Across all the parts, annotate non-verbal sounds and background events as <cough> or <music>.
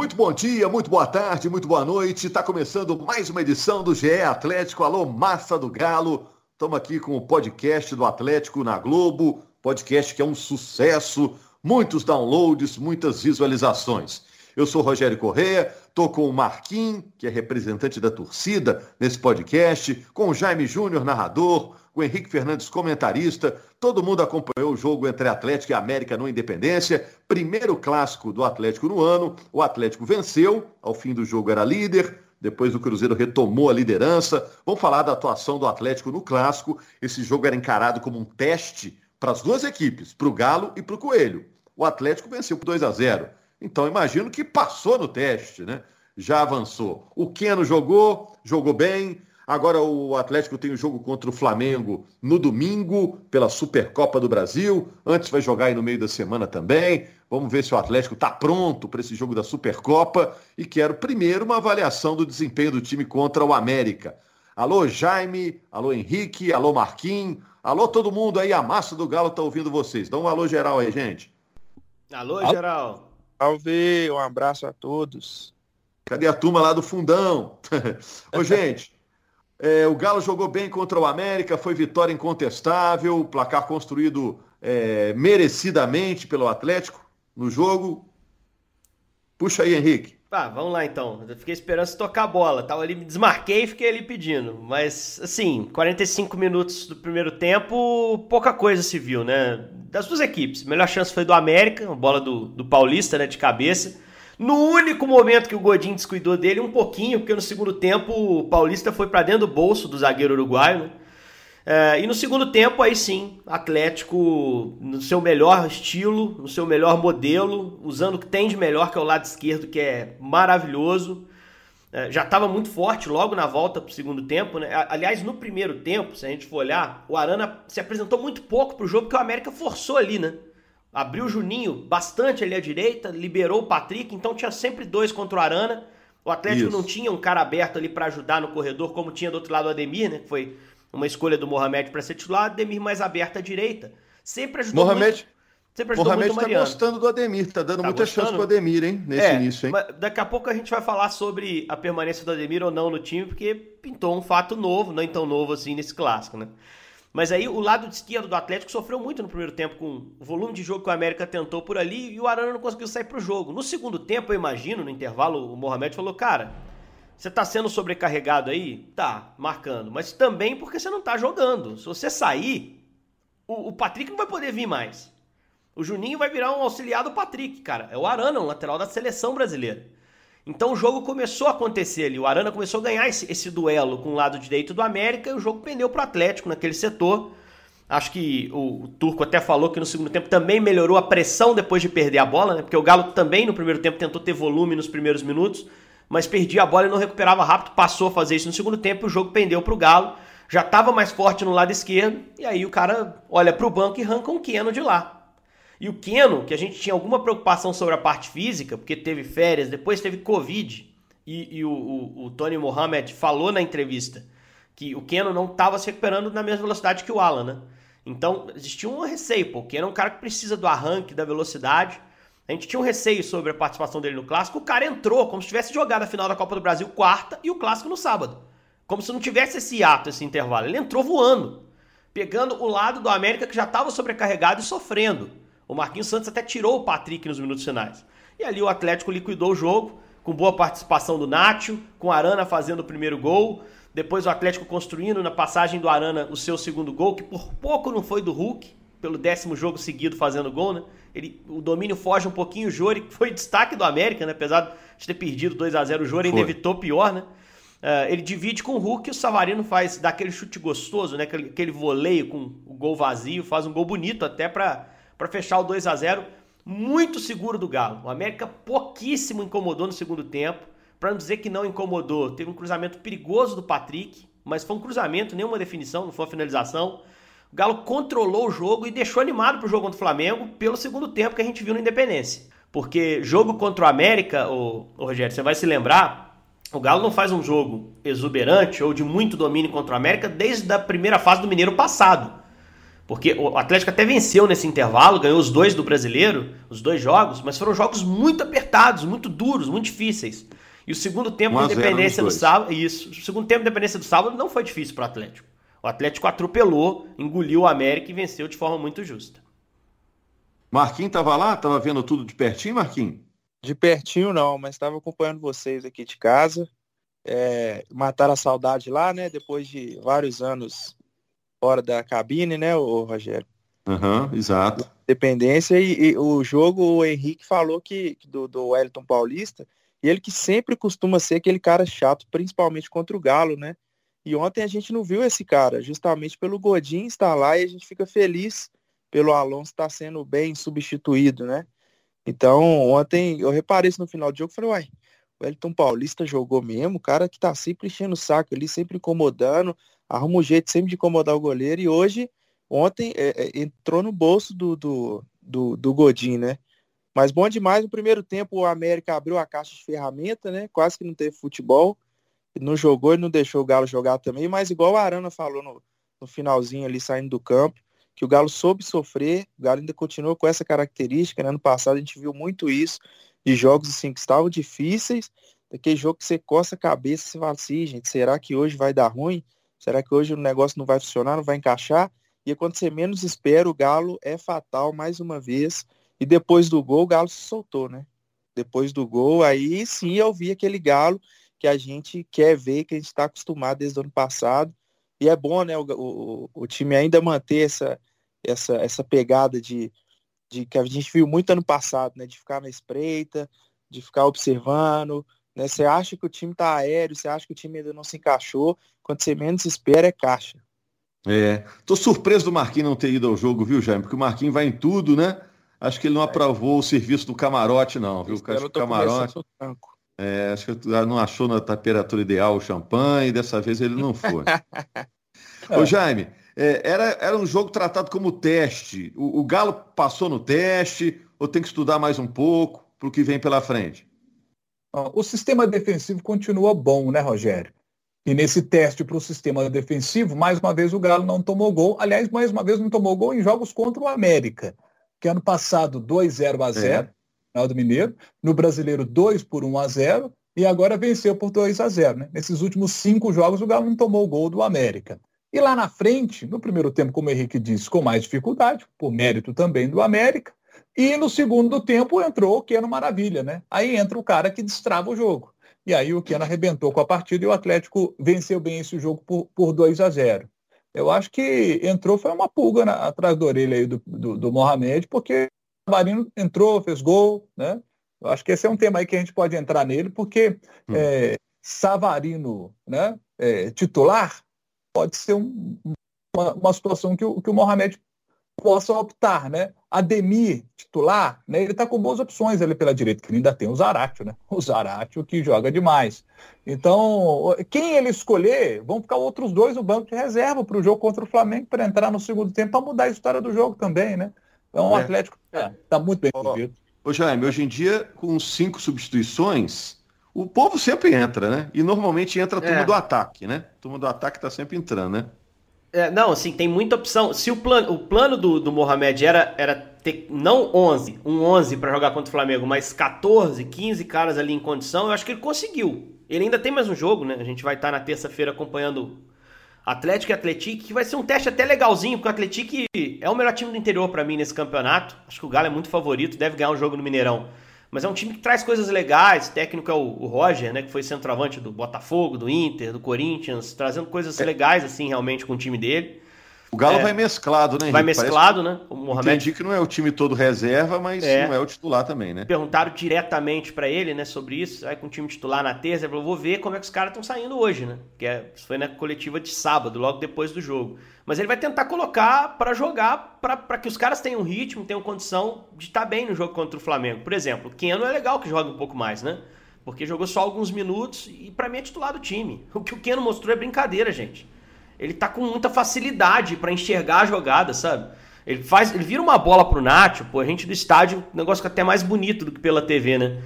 Muito bom dia, muito boa tarde, muito boa noite. Está começando mais uma edição do GE Atlético. Alô, massa do Galo. Estamos aqui com o podcast do Atlético na Globo. Podcast que é um sucesso, muitos downloads, muitas visualizações. Eu sou Rogério Correia, estou com o Marquinhos, que é representante da torcida nesse podcast, com o Jaime Júnior, narrador, o Henrique Fernandes, comentarista. Todo mundo acompanhou o jogo entre Atlético e América no Independência. Primeiro clássico do Atlético no ano. O Atlético venceu, ao fim do jogo era líder. Depois o Cruzeiro retomou a liderança. Vamos falar da atuação do Atlético no clássico. Esse jogo era encarado como um teste para as duas equipes, para o Galo e para o Coelho. O Atlético venceu por 2 a 0. Então imagino que passou no teste, né? Já avançou. O Keno jogou, jogou bem, Agora o Atlético tem o um jogo contra o Flamengo no domingo, pela Supercopa do Brasil. Antes vai jogar aí no meio da semana também. Vamos ver se o Atlético está pronto para esse jogo da Supercopa. E quero primeiro uma avaliação do desempenho do time contra o América. Alô, Jaime. Alô, Henrique. Alô, Marquinhos. Alô, todo mundo aí. A massa do Galo está ouvindo vocês. Dá um alô geral aí, gente. Alô, geral. Salve, um abraço a todos. Cadê a turma lá do fundão? <laughs> Ô, gente. É, o Galo jogou bem contra o América, foi vitória incontestável, placar construído é, merecidamente pelo Atlético no jogo. Puxa aí, Henrique. Tá, vamos lá então. Eu fiquei esperando se tocar a bola. Tava ali, me desmarquei e fiquei ali pedindo. Mas, assim, 45 minutos do primeiro tempo, pouca coisa se viu, né? Das duas equipes. A melhor chance foi do América, bola do, do Paulista, né, de cabeça. No único momento que o Godin descuidou dele, um pouquinho, porque no segundo tempo o Paulista foi para dentro do bolso do zagueiro uruguaio, né? É, e no segundo tempo, aí sim, Atlético no seu melhor estilo, no seu melhor modelo, usando o que tem de melhor, que é o lado esquerdo, que é maravilhoso. É, já estava muito forte logo na volta para o segundo tempo. Né? Aliás, no primeiro tempo, se a gente for olhar, o Arana se apresentou muito pouco para o jogo, porque o América forçou ali, né? Abriu o Juninho bastante ali à direita, liberou o Patrick, então tinha sempre dois contra o Arana. O Atlético Isso. não tinha um cara aberto ali para ajudar no corredor, como tinha do outro lado o Ademir, né? Que foi uma escolha do Mohamed para ser titular, Ademir mais aberto à direita. Sempre ajudou Mohamed, muito. Sempre ajudou Mohamed muito tá gostando do Ademir, tá dando tá muita gostando. chance pro Ademir, hein, nesse é, início, hein? Daqui a pouco a gente vai falar sobre a permanência do Ademir ou não no time, porque pintou um fato novo, não tão novo assim nesse clássico, né? Mas aí o lado esquerdo do Atlético sofreu muito no primeiro tempo com o volume de jogo que o América tentou por ali e o Arana não conseguiu sair pro jogo. No segundo tempo, eu imagino, no intervalo, o Mohamed falou: Cara, você tá sendo sobrecarregado aí? Tá, marcando. Mas também porque você não tá jogando. Se você sair, o, o Patrick não vai poder vir mais. O Juninho vai virar um auxiliar do Patrick, cara. É o Arana, um lateral da seleção brasileira. Então o jogo começou a acontecer ali. O Arana começou a ganhar esse, esse duelo com o lado direito do América e o jogo pendeu para o Atlético naquele setor. Acho que o, o, Turco até falou que no segundo tempo também melhorou a pressão depois de perder a bola, né? Porque o Galo também no primeiro tempo tentou ter volume nos primeiros minutos, mas perdia a bola e não recuperava rápido, passou a fazer isso no segundo tempo o jogo pendeu para o Galo. Já estava mais forte no lado esquerdo, e aí o cara olha para o banco e arranca um Keno de lá. E o Keno, que a gente tinha alguma preocupação sobre a parte física, porque teve férias, depois teve Covid, e, e o, o, o, Tony Mohamed falou na entrevista que o Keno não estava se recuperando na mesma velocidade que o Alan, né? Então existia um receio. O Keno é um cara que precisa do arranque, da velocidade. A gente tinha um receio sobre a participação dele no clássico. O cara entrou como se tivesse jogado a final da Copa do Brasil quarta e o clássico no sábado. Como se não tivesse esse ato, esse intervalo. Ele entrou voando, pegando o lado do América que já estava sobrecarregado e sofrendo. O Marquinhos Santos até tirou o Patrick nos minutos finais. E ali o Atlético liquidou o jogo, com boa participação do Nacho, com Arana fazendo o primeiro gol. Depois o Atlético construindo na passagem do Arana o seu segundo gol, que por pouco não foi do Hulk, pelo décimo jogo seguido fazendo gol, né? Ele, o domínio foge um pouquinho, o Jori foi destaque do América, né? Apesar de ter perdido 2 a 0 o Jori ainda evitou pior, né? Uh, ele divide com o Hulk e o Savarino faz daquele chute gostoso, né? Aquele, aquele voleio com o gol vazio, faz um gol bonito até para para fechar o 2 a 0 muito seguro do Galo. O América pouquíssimo incomodou no segundo tempo. Para não dizer que não incomodou, teve um cruzamento perigoso do Patrick, mas foi um cruzamento, nenhuma definição, não foi uma finalização. O Galo controlou o jogo e deixou animado para o jogo contra o Flamengo pelo segundo tempo que a gente viu na Independência. Porque jogo contra o América, o Rogério, você vai se lembrar, o Galo não faz um jogo exuberante ou de muito domínio contra o América desde a primeira fase do Mineiro passado. Porque o Atlético até venceu nesse intervalo, ganhou os dois do brasileiro, os dois jogos, mas foram jogos muito apertados, muito duros, muito difíceis. E o segundo tempo de independência do sábado. Isso. O segundo tempo de independência do sábado não foi difícil para o Atlético. O Atlético atropelou, engoliu o América e venceu de forma muito justa. Marquinhos estava lá? Estava vendo tudo de pertinho, Marquinhos? De pertinho não, mas estava acompanhando vocês aqui de casa. É, mataram a saudade lá, né? Depois de vários anos fora da cabine, né, o Rogério? Aham, uhum, exato. Dependência e, e, o jogo, o Henrique falou que do, do Wellington Paulista, e ele que sempre costuma ser aquele cara chato, principalmente contra o Galo, né? E ontem a gente não viu esse cara, justamente pelo Godin estar lá e a gente fica feliz pelo Alonso estar sendo bem substituído, né? Então, ontem eu reparei isso no final do jogo, falei, uai, o Wellington Paulista jogou mesmo, o cara que tá sempre enchendo o saco ali, sempre incomodando, arruma um jeito sempre de incomodar o goleiro, e hoje, ontem, é, é, entrou no bolso do, do, do, do Godin, né? Mas bom demais, no primeiro tempo o América abriu a caixa de ferramenta, né? Quase que não teve futebol, não jogou e não deixou o Galo jogar também, mas igual a Arana falou no, no finalzinho ali, saindo do campo, que o Galo soube sofrer, o Galo ainda continuou com essa característica, né? Ano passado a gente viu muito isso, de jogos assim que estavam difíceis, daquele jogo que você coça a cabeça e fala assim, gente, será que hoje vai dar ruim? Será que hoje o negócio não vai funcionar, não vai encaixar? E quando você menos espera, o Galo é fatal mais uma vez. E depois do gol, o Galo se soltou, né? Depois do gol, aí sim eu vi aquele Galo que a gente quer ver, que a gente está acostumado desde o ano passado. E é bom, né, o, o, o time ainda manter essa, essa, essa pegada de, de que a gente viu muito ano passado, né? De ficar na espreita, de ficar observando, né? Você acha que o time tá aéreo, você acha que o time ainda não se encaixou, quando você menos espera é caixa. É, tô surpreso do Marquinhos não ter ido ao jogo, viu, Jaime? Porque o Marquinhos vai em tudo, né? Acho que ele não é. aprovou o serviço do camarote, não, viu? Acho que o camarote. É, acho que não achou na temperatura ideal o champanhe, dessa vez ele não foi. <laughs> Ô, Jaime, é, era, era um jogo tratado como teste. O, o Galo passou no teste, ou tem que estudar mais um pouco para o que vem pela frente? O sistema defensivo continua bom, né, Rogério? E nesse teste para o sistema defensivo, mais uma vez o Galo não tomou gol. Aliás, mais uma vez não tomou gol em jogos contra o América, que ano passado 2-0 a 0 é. final do Mineiro, no Brasileiro 2 por 1 a 0 e agora venceu por 2 a 0 né? Nesses últimos cinco jogos o Galo não tomou gol do América. E lá na frente, no primeiro tempo, como o Henrique disse, com mais dificuldade, por mérito também do América, e no segundo tempo entrou o Keno Maravilha, né? Aí entra o cara que destrava o jogo. E aí o Keno arrebentou com a partida e o Atlético venceu bem esse jogo por, por 2 a 0. Eu acho que entrou, foi uma pulga na, atrás da orelha aí do, do, do Mohamed, porque o Savarino entrou, fez gol, né? Eu acho que esse é um tema aí que a gente pode entrar nele, porque hum. é, Savarino, né, é, titular, pode ser um, uma, uma, situação que o, que o Mohamed possa optar, né? Ademir, titular, né? Ele está com boas opções ali pela direita, que ainda tem o Zaratio, né? O Zaratio que joga demais. Então, quem ele escolher, vão ficar outros dois no banco de reserva para o jogo contra o Flamengo para entrar no segundo tempo para mudar a história do jogo também, né? Então, o é. Atlético está é, muito bem servido. Ô, Jaime, hoje em dia, com cinco substituições, o povo sempre entra, né? E normalmente entra a turma é. do ataque, né? A turma do ataque está sempre entrando, né? É, não, assim, tem muita opção. Se o plano, o plano do, do Mohamed era, era ter não 11, um 11 para jogar contra o Flamengo, mas 14, 15 caras ali em condição, eu acho que ele conseguiu. Ele ainda tem mais um jogo, né? A gente vai estar na terça-feira acompanhando Atlético e Atlético, que vai ser um teste até legalzinho, porque o Atlético é o melhor time do interior para mim nesse campeonato. Acho que o Galo é muito favorito, deve ganhar um jogo no Mineirão. Mas é um time que traz coisas legais. O técnico é o, o Roger, né? Que foi centroavante do Botafogo, do Inter, do Corinthians, trazendo coisas é. legais, assim, realmente, com o time dele. O Galo é, vai mesclado, né? Henrique? Vai mesclado, Parece... né? O Mohamed... Entendi que não é o time todo reserva, mas é. não é o titular também, né? Perguntaram diretamente para ele, né, sobre isso. Aí com o time titular na terça, ele falou: vou ver como é que os caras estão saindo hoje, né? Que é, foi na coletiva de sábado, logo depois do jogo. Mas ele vai tentar colocar para jogar, para que os caras tenham ritmo, tenham condição de estar tá bem no jogo contra o Flamengo. Por exemplo, o Keno é legal que joga um pouco mais, né? Porque jogou só alguns minutos e para mim é titular do time. <laughs> O que o Keno mostrou é brincadeira, gente ele tá com muita facilidade para enxergar a jogada, sabe? Ele faz, ele vira uma bola pro Nacho, pô, a gente do estádio, o negócio fica até mais bonito do que pela TV, né?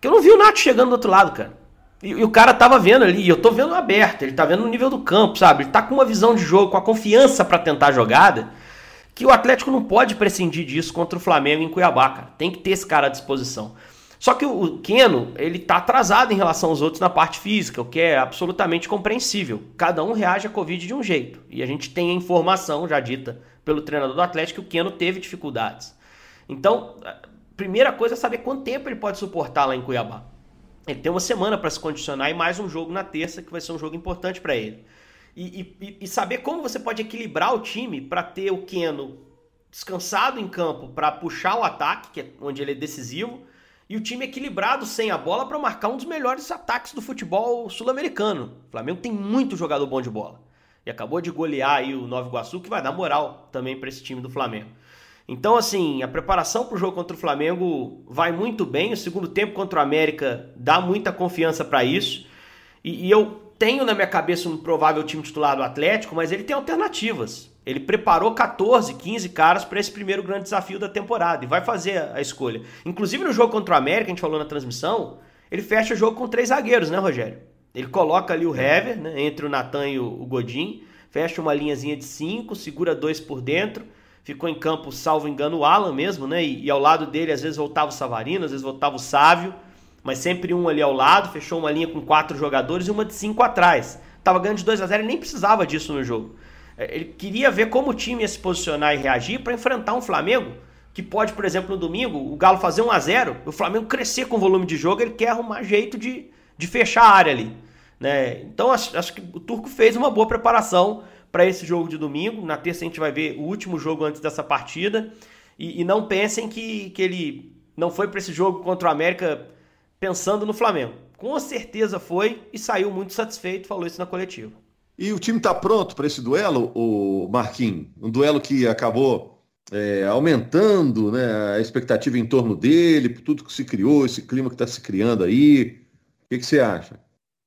Que eu não vi o Nacho chegando do outro lado, cara. E, e, o cara tava vendo ali, e eu tô vendo aberto, ele tá vendo no nível do campo, sabe? Ele tá com uma visão de jogo, com a confiança para tentar a jogada, que o Atlético não pode prescindir disso contra o Flamengo em Cuiabá, cara. Tem que ter esse cara à disposição. Só que o Keno, ele tá atrasado em relação aos outros na parte física, o que é absolutamente compreensível. Cada um reage à Covid de um jeito. E a gente tem a informação já dita pelo treinador do Atlético que o Keno teve dificuldades. Então, primeira coisa é saber quanto tempo ele pode suportar lá em Cuiabá. Ele tem uma semana para se condicionar e mais um jogo na terça, que vai ser um jogo importante para ele. E, e, e, saber como você pode equilibrar o time para ter o Keno descansado em campo para puxar o ataque, que é onde ele é decisivo, e o time equilibrado sem a bola para marcar um dos melhores ataques do futebol sul-americano. O Flamengo tem muito jogador bom de bola. E acabou de golear aí o Nova Iguaçu, que vai dar moral também para esse time do Flamengo. Então, assim, a preparação para o jogo contra o Flamengo vai muito bem. O segundo tempo contra o América dá muita confiança para isso. E, e eu tenho na minha cabeça um provável time titular do Atlético, mas ele tem alternativas. Ele preparou 14, 15 caras para esse primeiro grande desafio da temporada e vai fazer a escolha. Inclusive no jogo contra o América, a gente falou na transmissão, ele fecha o jogo com três zagueiros, né, Rogério? Ele coloca ali o Hever, né, entre o Natan e o Godin, fecha uma linhazinha de cinco, segura dois por dentro, ficou em campo, salvo engano, o Alan mesmo, né? E, e ao lado dele, às vezes voltava o Savarino, às vezes voltava o Sávio, mas sempre um ali ao lado, fechou uma linha com quatro jogadores e uma de cinco atrás. Tava ganhando de 2 a 0 e nem precisava disso no jogo. É, ele queria ver como o time ia se posicionar e reagir para enfrentar um Flamengo que pode, por exemplo, no domingo, o Galo fazer 1 a 0 o Flamengo crescer com o volume de jogo, ele quer arrumar jeito de, de fechar a área ali. Né? Então acho, acho que o Turco fez uma boa preparação para esse jogo de domingo. Na terça a gente vai ver o último jogo antes dessa partida. E, e não pensem que, que ele não foi para esse jogo contra o América pensando no Flamengo. Com certeza foi e saiu muito satisfeito, falou isso na coletiva. E o time está pronto para esse duelo, o Marquinhos? Um duelo que acabou é, aumentando né, a expectativa em torno dele, por tudo que se criou, esse clima que está se criando aí. O que, que você acha?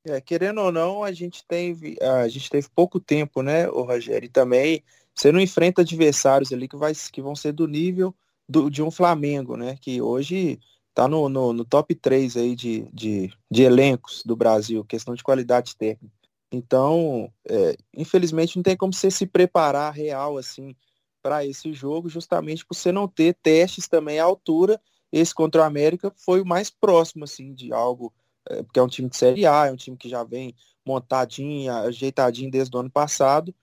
É, querendo ou não, a gente teve, a gente teve pouco tempo, né, o Rogério? E também você não enfrenta adversários ali que, vai, que vão ser do nível do, de um Flamengo, né? Que hoje está no, no, no, top 3 aí de, de, de elencos do Brasil, questão de qualidade técnica. Então, é, infelizmente, não tem como você se preparar real assim para esse jogo, justamente por você não ter testes também à altura. Esse contra o América foi o mais próximo assim de algo, é, porque é um time de Série A, é um time que já vem montadinho, ajeitadinho desde o ano passado.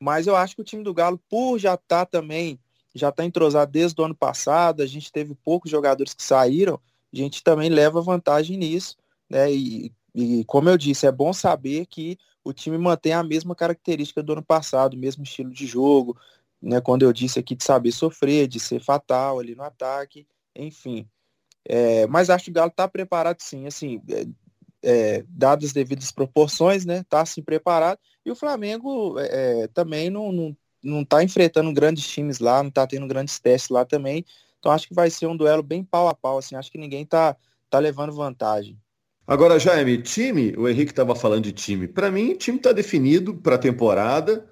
Mas eu acho que o time do Galo, por já estar tá também, já está entrosado desde o ano passado, a gente teve poucos jogadores que saíram, a gente também leva vantagem nisso, né? E, e como eu disse, é bom saber que o time mantém a mesma característica do ano passado, o mesmo estilo de jogo, né? Quando eu disse aqui de saber sofrer, de ser fatal ali no ataque, enfim. É, mas acho que o Galo está preparado sim, assim, é, é, dadas as devidas proporções, né? Está assim preparado. E o Flamengo é, é, também não, não, não tá enfrentando grandes times lá, não está tendo grandes testes lá também. Então acho que vai ser um duelo bem pau a pau, assim. Acho que ninguém tá, tá levando vantagem. Agora, Jaime, time, o Henrique estava falando de time. Para mim, time está definido para a temporada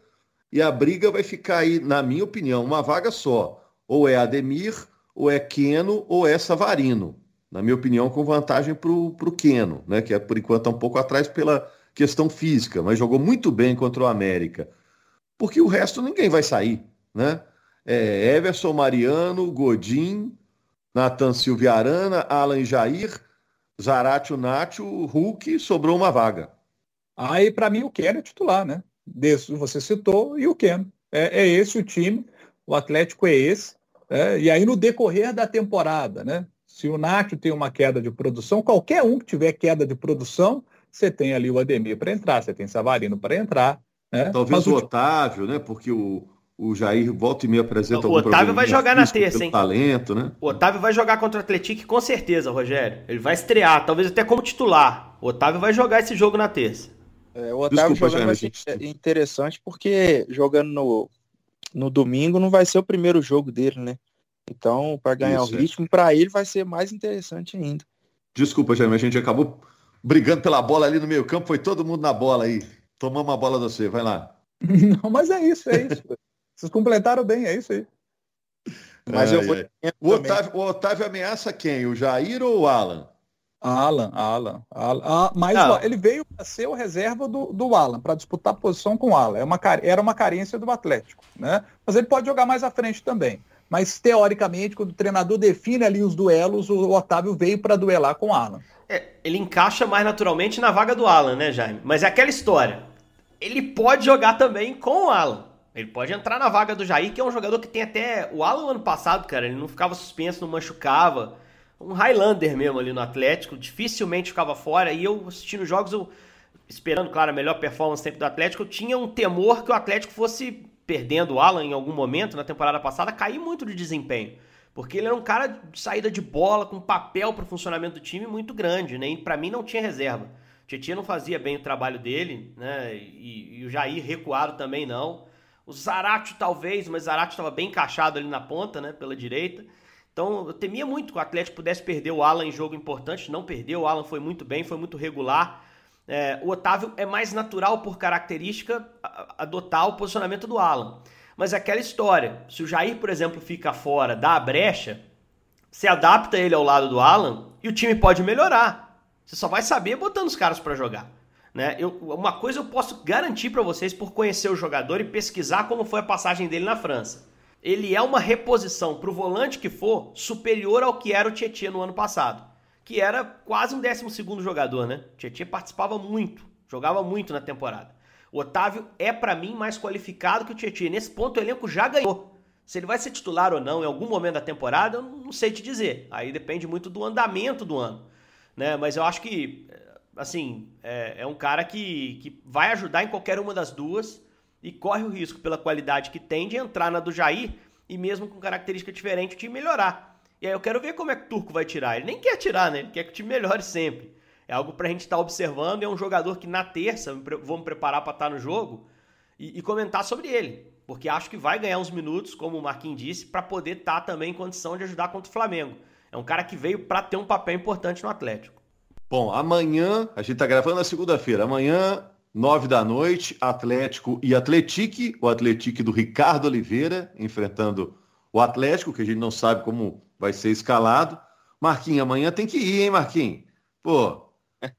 e a briga vai ficar aí, na minha opinião, uma vaga só. Ou é Ademir, ou é Queno, ou é Savarino. Na minha opinião, com vantagem para o Queno, né? que é, por enquanto está um pouco atrás pela questão física, mas jogou muito bem contra o América. Porque o resto ninguém vai sair. Né? É Everson Mariano, Godin, Natan Silvia Arana, Alan Jair Zaratio, Nacho, Hulk, sobrou uma vaga. Aí, para mim, o Keno é titular, né? Desse, você citou, e o Keno. É, é esse o time, o Atlético é esse. É, e aí, no decorrer da temporada, né? Se o Nacho tem uma queda de produção, qualquer um que tiver queda de produção, você tem ali o Ademir para entrar, você tem Savarino para entrar. Né? Talvez Mas o Otávio, né? Porque o, o Jair volta e me apresenta O Otávio vai jogar na terça, hein? Talento, né? O Otávio vai jogar contra o Atlético com certeza, Rogério. Ele vai estrear, talvez até como titular. O Otávio vai jogar esse jogo na terça. É, o Otávio Desculpa, jogando vai ser interessante porque jogando no, no domingo não vai ser o primeiro jogo dele, né? Então, para ganhar Isso, o é. ritmo, é. para ele vai ser mais interessante ainda. Desculpa, Jaime, a gente acabou brigando pela bola ali no meio campo, foi todo mundo na bola aí. Tomamos a bola de você, vai lá. <laughs> Não, mas é isso, é isso. Vocês completaram bem, é isso aí. Mas ai, eu vou... o, Otávio, o Otávio ameaça quem? O Jair ou o Alan? Alan, Alan, Alan. Ah, mas ele veio para ser o reserva do, do Alan, para disputar posição com o Alan. É uma, era uma carência do Atlético, né? Mas ele pode jogar mais à frente também. Mas teoricamente, quando o treinador define ali os duelos, o Otávio veio para duelar com o Alan. É, ele encaixa mais naturalmente na vaga do Alan, né, Jaime? Mas é aquela história. Ele pode jogar também com o Alan. Ele pode entrar na vaga do Jair, que é um jogador que tem até. O Alan ano passado, cara, ele não ficava suspenso, não machucava um Highlander mesmo ali no Atlético, dificilmente ficava fora. E eu assistindo jogos, eu, esperando, claro, a melhor performance sempre do Atlético, eu tinha um temor que o Atlético fosse perdendo o Alan em algum momento na temporada passada, cair muito de desempenho. Porque ele era um cara de saída de bola, com papel para o funcionamento do time muito grande, né? E para mim não tinha reserva. O Tietchan não fazia bem o trabalho dele, né? E, e o Jair recuado também não. O Zarate talvez, mas o Zarate estava bem encaixado ali na ponta, né? Pela direita. Então eu temia muito que o Atlético pudesse perder o Alan em jogo importante, não perdeu, o Alan foi muito bem, foi muito regular. É, o Otávio é mais natural por característica adotar o posicionamento do Alan. Mas é aquela história, se o Jair, por exemplo, fica fora, dá a brecha, você adapta ele ao lado do Alan e o time pode melhorar. Você só vai saber botando os caras para jogar. Né? Eu, uma coisa eu posso garantir para vocês por conhecer o jogador e pesquisar como foi a passagem dele na França ele é uma reposição para o volante que for superior ao que era o Tietchan no ano passado, que era quase um 12 jogador, né? O Tietchan participava muito, jogava muito na temporada. O Otávio é para mim mais qualificado que o Tietchan. Nesse ponto o elenco já ganhou. Se ele vai ser titular ou não em algum momento da temporada, eu não sei te dizer. Aí depende muito do andamento do ano, né? Mas eu acho que assim é, é um cara que, que vai ajudar em qualquer uma das duas e corre o risco, pela qualidade que tem, de entrar na do Jair e mesmo com característica diferente o time melhorar. E aí eu quero ver como é que o Turco vai tirar. Ele nem quer tirar, né? Ele quer que o time melhore sempre. É algo pra gente estar tá observando. É um jogador que na terça vou me preparar para estar tá no jogo e, e, comentar sobre ele. Porque acho que vai ganhar uns minutos, como o Marquinhos disse, para poder estar tá também em condição de ajudar contra o Flamengo. É um cara que veio para ter um papel importante no Atlético. Bom, amanhã, a gente tá gravando na segunda-feira. Amanhã Nove da noite, Atlético e Atletique, o Atletique do Ricardo Oliveira, enfrentando o Atlético, que a gente não sabe como vai ser escalado. Marquinhos, amanhã tem que ir, hein, Marquinhos? Pô,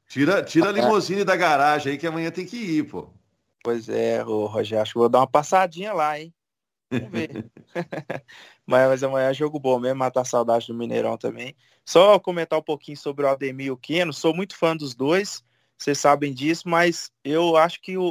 tira, tira a limusine da garagem aí que amanhã tem que ir, pô. Pois é, Rogério, acho que vou dar uma passadinha lá, hein? Vamos ver. <laughs> mas, amanhã é jogo bom mesmo, matar saudade do Mineirão também. Só comentar um pouquinho sobre o Ademir e o Keno, sou muito fã dos dois vocês sabem disso, mas eu acho que o,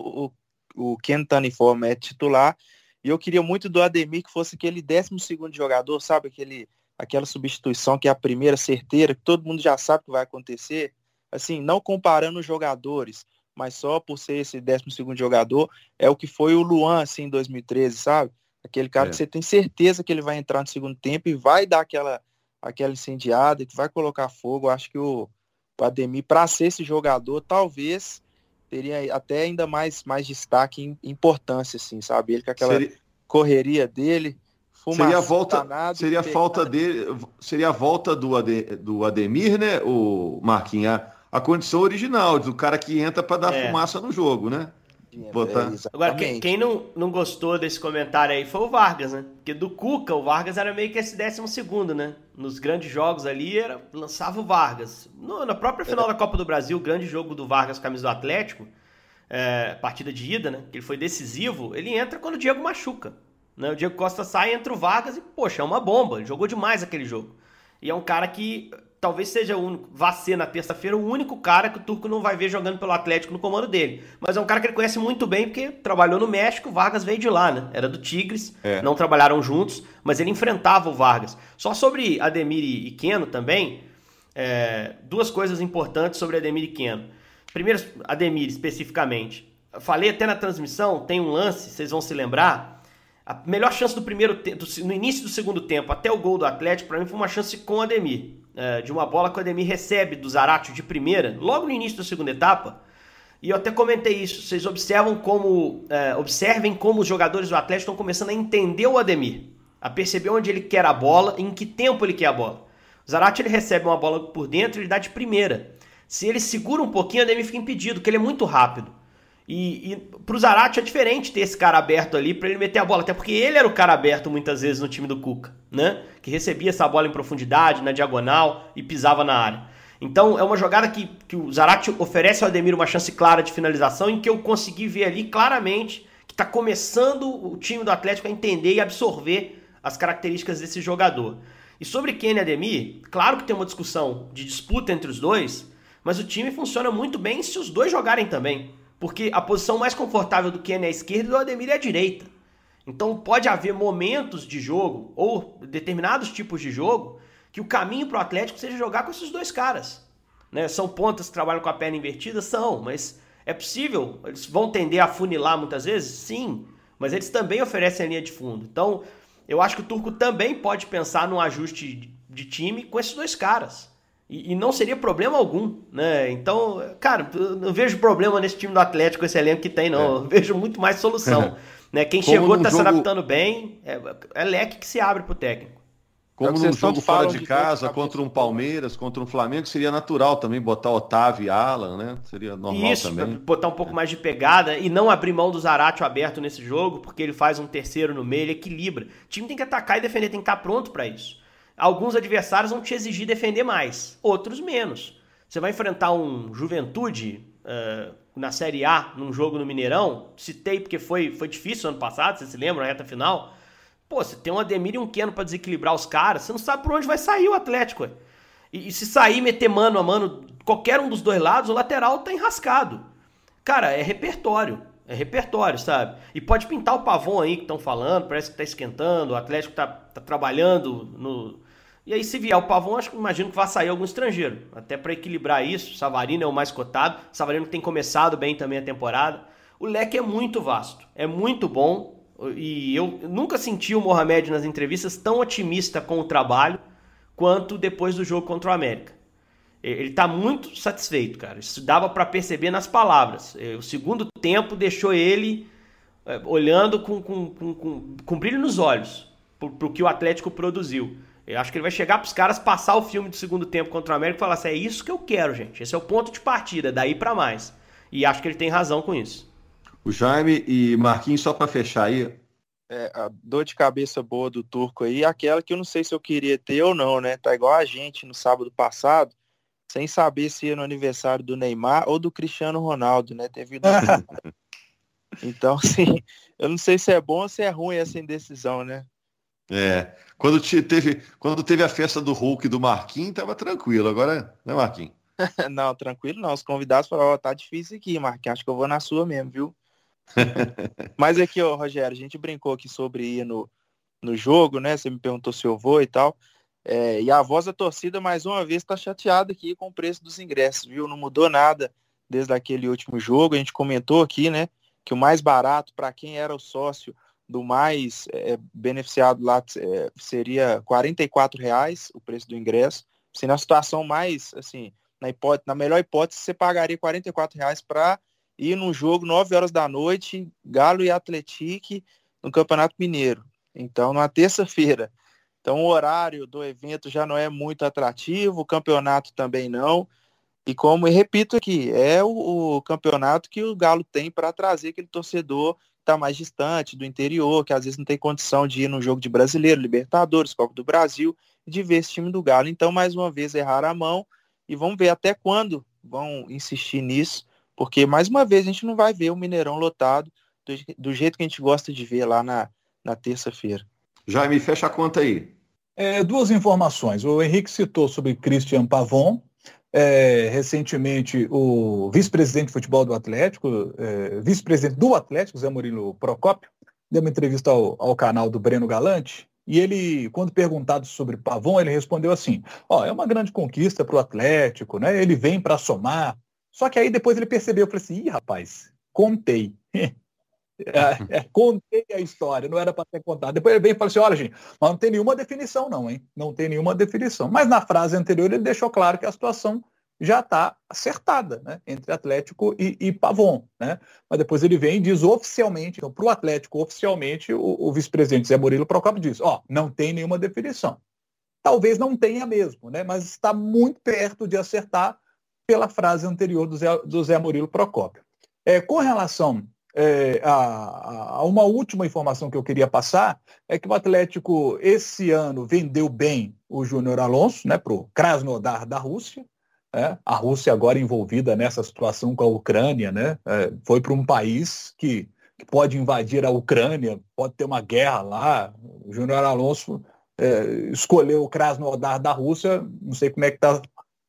o, o Ken Taniform é titular e eu queria muito do Ademir que fosse aquele 12 segundo jogador, sabe? Aquele, aquela substituição que é a primeira certeira, que todo mundo já sabe que vai acontecer. Assim, não comparando os jogadores, mas só por ser esse 12 segundo jogador, é o que foi o Luan, assim, em 2013, sabe? Aquele cara é. que você tem certeza que ele vai entrar no segundo tempo e vai dar aquela, aquela incendiada, que vai colocar fogo. Eu acho que o, o Ademir, para ser esse jogador, talvez teria até ainda mais, mais destaque em importância, assim, sabe? Ele com aquela seria... correria dele. Seria a volta, danado, seria a falta dele, seria a volta do, Ade, do Ademir, né, o Marquinhos, a, a condição original do cara que entra para dar é. fumaça no jogo, né? Botar... É, Agora, quem, quem, não, não gostou desse comentário aí foi o Vargas, né? Porque do Cuca, o Vargas era meio que esse décimo segundo, né? Nos grandes jogos ali, era, lançava o Vargas. No, na própria final é. da Copa do Brasil, o grande jogo do Vargas, camisa do Atlético, é, partida de ida, né? Que ele foi decisivo, ele entra quando o Diego machuca. Né? O Diego Costa sai, entra o Vargas e, poxa, é uma bomba. Ele jogou demais aquele jogo. E é um cara que talvez seja o único, vá ser na terça-feira o único cara que o Turco não vai ver jogando pelo Atlético no comando dele. Mas é um cara que ele conhece muito bem porque trabalhou no México, o Vargas veio de lá, né? Era do Tigres, é. não trabalharam juntos, mas ele enfrentava o Vargas. Só sobre Ademir e Keno também, é, duas coisas importantes sobre Ademir e Keno. Primeiro, Ademir especificamente. Falei até na transmissão, tem um lance, vocês vão se lembrar. A melhor chance do primeiro tempo, no início do segundo tempo, até o gol do Atlético, para mim foi uma chance com o Ademir é, de uma bola que o Ademir recebe do Zaratio de primeira, logo no início da segunda etapa. E eu até comentei isso. Vocês observam como é, observem como os jogadores do Atlético estão começando a entender o Ademir, a perceber onde ele quer a bola, em que tempo ele quer a bola. O Zaratio ele recebe uma bola por dentro, ele dá de primeira. Se ele segura um pouquinho, o Ademir fica impedido, porque ele é muito rápido. E, e pro Zarate é diferente ter esse cara aberto ali para ele meter a bola, até porque ele era o cara aberto muitas vezes no time do Cuca, né? Que recebia essa bola em profundidade, na diagonal e pisava na área. Então é uma jogada que, que o Zarate oferece ao Ademir uma chance clara de finalização, em que eu consegui ver ali claramente que está começando o time do Atlético a entender e absorver as características desse jogador. E sobre Kenny e Ademir, claro que tem uma discussão de disputa entre os dois, mas o time funciona muito bem se os dois jogarem também. Porque a posição mais confortável do Kenny é a esquerda e do Ademir é a direita. Então pode haver momentos de jogo ou determinados tipos de jogo que o caminho para o Atlético seja jogar com esses dois caras. Né? São pontas que trabalham com a perna invertida? São, mas é possível. Eles vão tender a funilar muitas vezes? Sim, mas eles também oferecem a linha de fundo. Então eu acho que o Turco também pode pensar num ajuste de time com esses dois caras. E, e, não seria problema algum, né? Então, cara, não vejo problema nesse time do Atlético, esse elenco que tem, não. É. vejo muito mais solução. <laughs> né? Quem Como chegou está jogo... se adaptando bem, é, é leque que se abre para o técnico. Como é num jogo fora de, de casa, contra um Palmeiras, contra um Flamengo, seria natural também botar Otávio e Alan, né? Seria normal Isso, também. botar um pouco mais de pegada e não abrir mão do Zaratio aberto nesse jogo, porque ele faz um terceiro no meio, ele equilibra. O time tem que atacar e defender, tem que estar pronto para isso. Alguns adversários vão te exigir defender mais, outros menos. Você vai enfrentar um Juventude uh, na Série A, num jogo no Mineirão, citei porque foi, foi difícil ano passado, você se lembra, na reta final Pô, você tem um Ademir e um Keno para desequilibrar os caras, você não sabe por onde vai sair o Atlético. E, e, se sair meter mano a mano, qualquer um dos dois lados, o lateral tá enrascado. Cara, é repertório. É repertório, sabe? E pode pintar o pavão aí que estão falando, parece que tá esquentando, o Atlético tá, tá trabalhando no. E aí, se vier o pavão, acho que imagino que vai sair algum estrangeiro. Até para equilibrar isso. Savarino é o mais cotado. Savarino tem começado bem também a temporada. O leque é muito vasto. É muito bom. E eu nunca senti o Mohamed nas entrevistas tão otimista com o trabalho quanto depois do jogo contra o América. Ele está muito satisfeito, cara. Isso dava para perceber nas palavras. O segundo tempo deixou ele é, olhando com, com, com, com, com brilho nos olhos para o que o Atlético produziu. Eu acho que ele vai chegar para os caras passar o filme do segundo tempo contra o América e falar assim: é isso que eu quero, gente. Esse é o ponto de partida, daí para mais. E acho que ele tem razão com isso. O Jaime e Marquinhos, só para fechar aí. É, a dor de cabeça boa do turco aí, aquela que eu não sei se eu queria ter ou não, né? Tá igual a gente no sábado passado, sem saber se ia no aniversário do Neymar ou do Cristiano Ronaldo, né? Teve. <laughs> então, assim, eu não sei se é bom ou se é ruim essa indecisão, né? É. Quando teve, quando teve a festa do Hulk e do Marquinhos, tava tranquilo. Agora, né, Marquinhos? <laughs> não, tranquilo não. Os convidados falaram, ó, oh, tá difícil aqui, Marquinhos. Acho que eu vou na sua mesmo, viu? <laughs> Mas aqui, ó, Rogério, a gente brincou aqui sobre ir no, no jogo, né? Você me perguntou se eu vou e tal. É, e a voz da torcida, mais uma vez, está chateada aqui com o preço dos ingressos, viu? Não mudou nada desde aquele último jogo. A gente comentou aqui, né? Que o mais barato para quem era o sócio do mais é, beneficiado lá é, seria R$ reais o preço do ingresso. Se na situação mais, assim, na, hipótese, na melhor hipótese, você pagaria R$ reais para ir num jogo 9 horas da noite, Galo e Atletique no Campeonato Mineiro. Então, na terça-feira. Então, o horário do evento já não é muito atrativo, o campeonato também não. E como repito aqui, é o, o campeonato que o Galo tem para trazer aquele torcedor está mais distante do interior, que às vezes não tem condição de ir no jogo de brasileiro, Libertadores, Copa do Brasil, e de ver esse time do Galo. Então, mais uma vez, errar a mão e vamos ver até quando vão insistir nisso porque, mais uma vez, a gente não vai ver o Mineirão lotado do, do jeito que a gente gosta de ver lá na, na terça-feira. Jaime, fecha a conta aí. É, duas informações. O Henrique citou sobre Christian Pavon. É, recentemente, o vice-presidente de futebol do Atlético, é, vice-presidente do Atlético, Zé Murilo Procópio, deu uma entrevista ao, ao canal do Breno Galante, e ele, quando perguntado sobre Pavon, ele respondeu assim: ó, é uma grande conquista para o Atlético, né? Ele vem para somar, só que aí depois ele percebeu, eu falei assim, ih, rapaz, contei. <laughs> É, <laughs> é, contei a história, não era para ter contado. Depois ele vem e fala assim: olha, gente, mas não tem nenhuma definição, não, hein? Não tem nenhuma definição. Mas na frase anterior ele deixou claro que a situação já está acertada né? entre Atlético e, e, Pavon. Né? Mas depois ele vem e diz oficialmente, então, para o Atlético, oficialmente, o, o vice-presidente Zé Murilo Procopio diz: ó, não tem nenhuma definição. Talvez não tenha mesmo, né? mas está muito perto de acertar pela frase anterior do Zé, do Zé Murilo Procópio. É, com relação é, a, a, uma última informação que eu queria passar, é que o Atlético esse ano vendeu bem o Júnior Alonso né, para o Krasnodar da Rússia. É, a Rússia agora envolvida nessa situação com a Ucrânia, né? É, foi para um país que, que, pode invadir a Ucrânia, pode ter uma guerra lá. O Júnior Alonso é, escolheu o Krasnodar da Rússia, não sei como é que tá,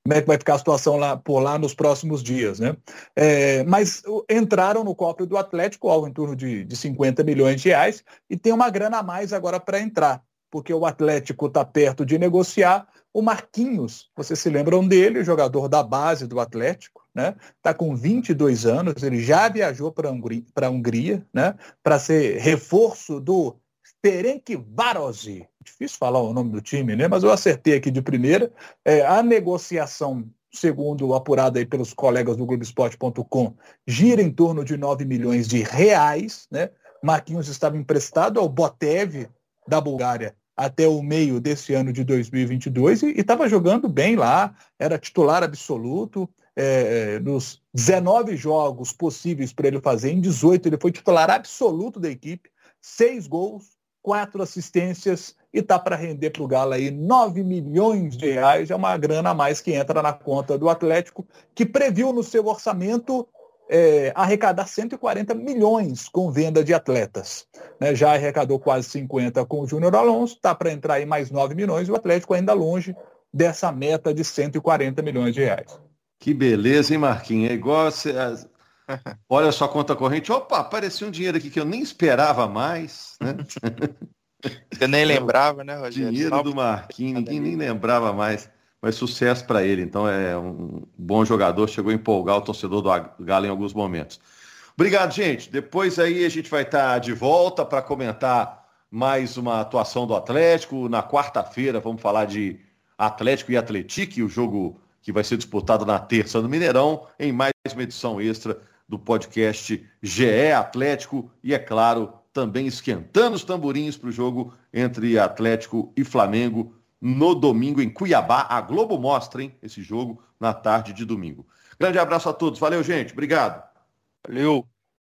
como é que vai ficar a situação lá por lá nos próximos dias, né? É, mas entraram no cofre do Atlético algo em torno de, de 50 milhões de reais e tem uma grana a mais agora para entrar, porque o Atlético está perto de negociar o Marquinhos, vocês se lembram dele, jogador da base do Atlético, né? Está com 22 anos, ele já viajou para a Hungria, né? Para ser reforço do Ferencvárosi. Difícil falar o nome do time, né? Mas eu acertei aqui de primeira. É, a negociação, segundo apurado aí pelos colegas do Globoesporte.com, gira em torno de 9 milhões de reais, né? Marquinhos estava emprestado ao Botev da Bulgária até o meio desse ano de 2022 e estava jogando bem lá, era titular absoluto. É, é nos 19 jogos possíveis para ele fazer, em 18 ele foi titular absoluto da equipe, seis gols, quatro assistências e tá para render para o Galo aí 9 milhões de reais, é uma grana a mais que entra na conta do Atlético, que previu no seu orçamento é, arrecadar 140 milhões com venda de atletas. Né? Já arrecadou quase 50 com o Júnior Alonso, está para entrar aí mais 9 milhões, o Atlético ainda longe dessa meta de 140 milhões de reais. Que beleza, hein, Marquinhos? É igual. <laughs> Olha só a conta corrente. Opa, apareceu um dinheiro aqui que eu nem esperava mais. Né? <laughs> Você nem lembrava, né, Rogério? Dinheiro do Marquinhos, ninguém nem lembrava mais. Mas sucesso para ele. Então é um bom jogador, chegou a empolgar o torcedor do Galo em alguns momentos. Obrigado, gente. Depois aí a gente vai estar tá de volta para comentar mais uma atuação do Atlético. Na quarta-feira vamos falar de Atlético e Atletique, o jogo que vai ser disputado na terça no Mineirão, em mais uma edição extra do podcast GE Atlético e, é claro, também esquentando os tamborins para o jogo entre Atlético e Flamengo no domingo em Cuiabá. A Globo mostra, hein, esse jogo na tarde de domingo. Grande abraço a todos. Valeu, gente. Obrigado. Valeu.